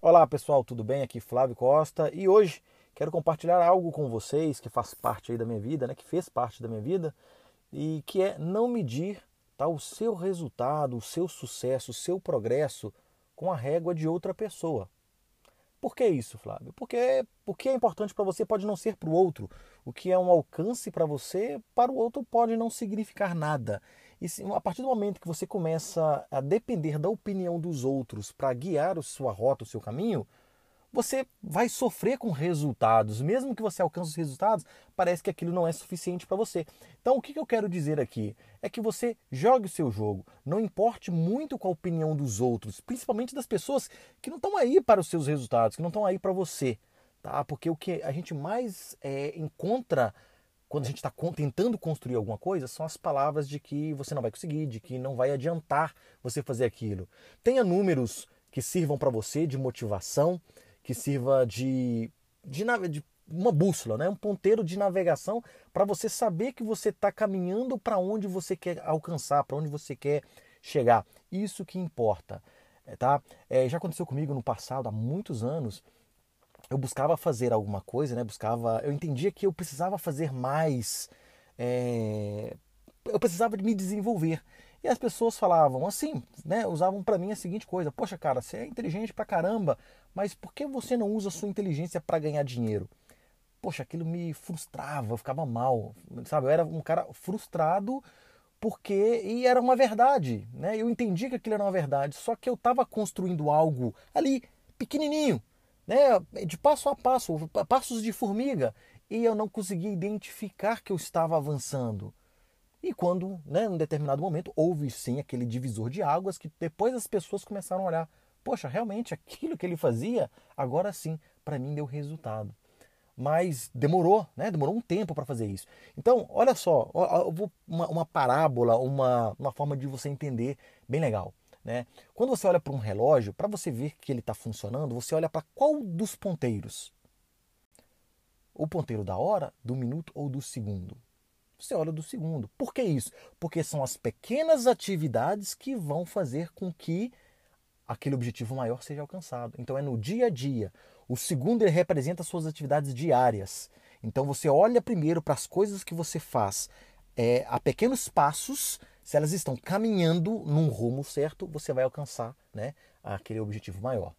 Olá pessoal, tudo bem? Aqui Flávio Costa e hoje quero compartilhar algo com vocês que faz parte da minha vida, né? Que fez parte da minha vida e que é não medir tá, o seu resultado, o seu sucesso, o seu progresso com a régua de outra pessoa. Por que isso, Flávio? Porque o que é importante para você pode não ser para o outro. O que é um alcance para você, para o outro pode não significar nada. E a partir do momento que você começa a depender da opinião dos outros para guiar a sua rota, o seu caminho, você vai sofrer com resultados. Mesmo que você alcance os resultados, parece que aquilo não é suficiente para você. Então, o que eu quero dizer aqui é que você jogue o seu jogo. Não importe muito com a opinião dos outros, principalmente das pessoas que não estão aí para os seus resultados, que não estão aí para você. Tá? Porque o que a gente mais é, encontra quando a gente está tentando construir alguma coisa, são as palavras de que você não vai conseguir, de que não vai adiantar você fazer aquilo. Tenha números que sirvam para você de motivação, que sirva de, de, de uma bússola, né? um ponteiro de navegação para você saber que você está caminhando para onde você quer alcançar, para onde você quer chegar. Isso que importa. É, tá? É, já aconteceu comigo no passado, há muitos anos, eu buscava fazer alguma coisa, né? Buscava, eu entendia que eu precisava fazer mais, é, eu precisava de me desenvolver. E as pessoas falavam assim, né? Usavam para mim a seguinte coisa: Poxa, cara, você é inteligente pra caramba, mas por que você não usa a sua inteligência para ganhar dinheiro? Poxa, aquilo me frustrava, eu ficava mal, sabe? Eu era um cara frustrado porque e era uma verdade, né? Eu entendi que aquilo era uma verdade, só que eu estava construindo algo ali pequenininho, né, de passo a passo, passos de formiga, e eu não conseguia identificar que eu estava avançando. E quando, né, em determinado momento, houve sim aquele divisor de águas que depois as pessoas começaram a olhar: poxa, realmente aquilo que ele fazia, agora sim, para mim deu resultado. Mas demorou, né? Demorou um tempo para fazer isso. Então, olha só, uma, uma parábola, uma, uma forma de você entender bem legal. Né? Quando você olha para um relógio, para você ver que ele está funcionando, você olha para qual dos ponteiros? O ponteiro da hora, do minuto ou do segundo? Você olha do segundo. Por que isso? Porque são as pequenas atividades que vão fazer com que aquele objetivo maior seja alcançado. Então é no dia a dia. O segundo ele representa as suas atividades diárias. Então você olha primeiro para as coisas que você faz é, a pequenos passos se elas estão caminhando num rumo certo, você vai alcançar né, aquele objetivo maior.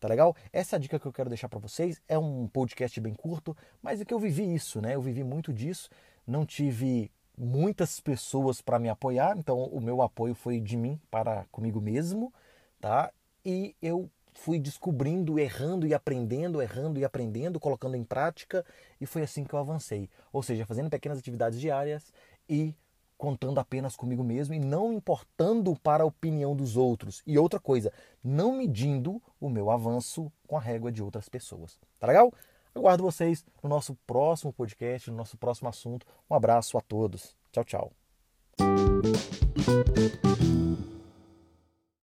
Tá legal? Essa é a dica que eu quero deixar para vocês. É um podcast bem curto, mas é que eu vivi isso, né? Eu vivi muito disso. Não tive muitas pessoas para me apoiar, então o meu apoio foi de mim para comigo mesmo, tá? E eu fui descobrindo, errando e aprendendo, errando e aprendendo, colocando em prática, e foi assim que eu avancei. Ou seja, fazendo pequenas atividades diárias e contando apenas comigo mesmo e não importando para a opinião dos outros. E outra coisa, não medindo o meu avanço com a régua de outras pessoas. Tá legal? Aguardo vocês no nosso próximo podcast, no nosso próximo assunto. Um abraço a todos. Tchau, tchau.